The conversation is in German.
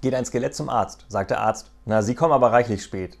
Geht ein Skelett zum Arzt, sagt der Arzt. Na, Sie kommen aber reichlich spät.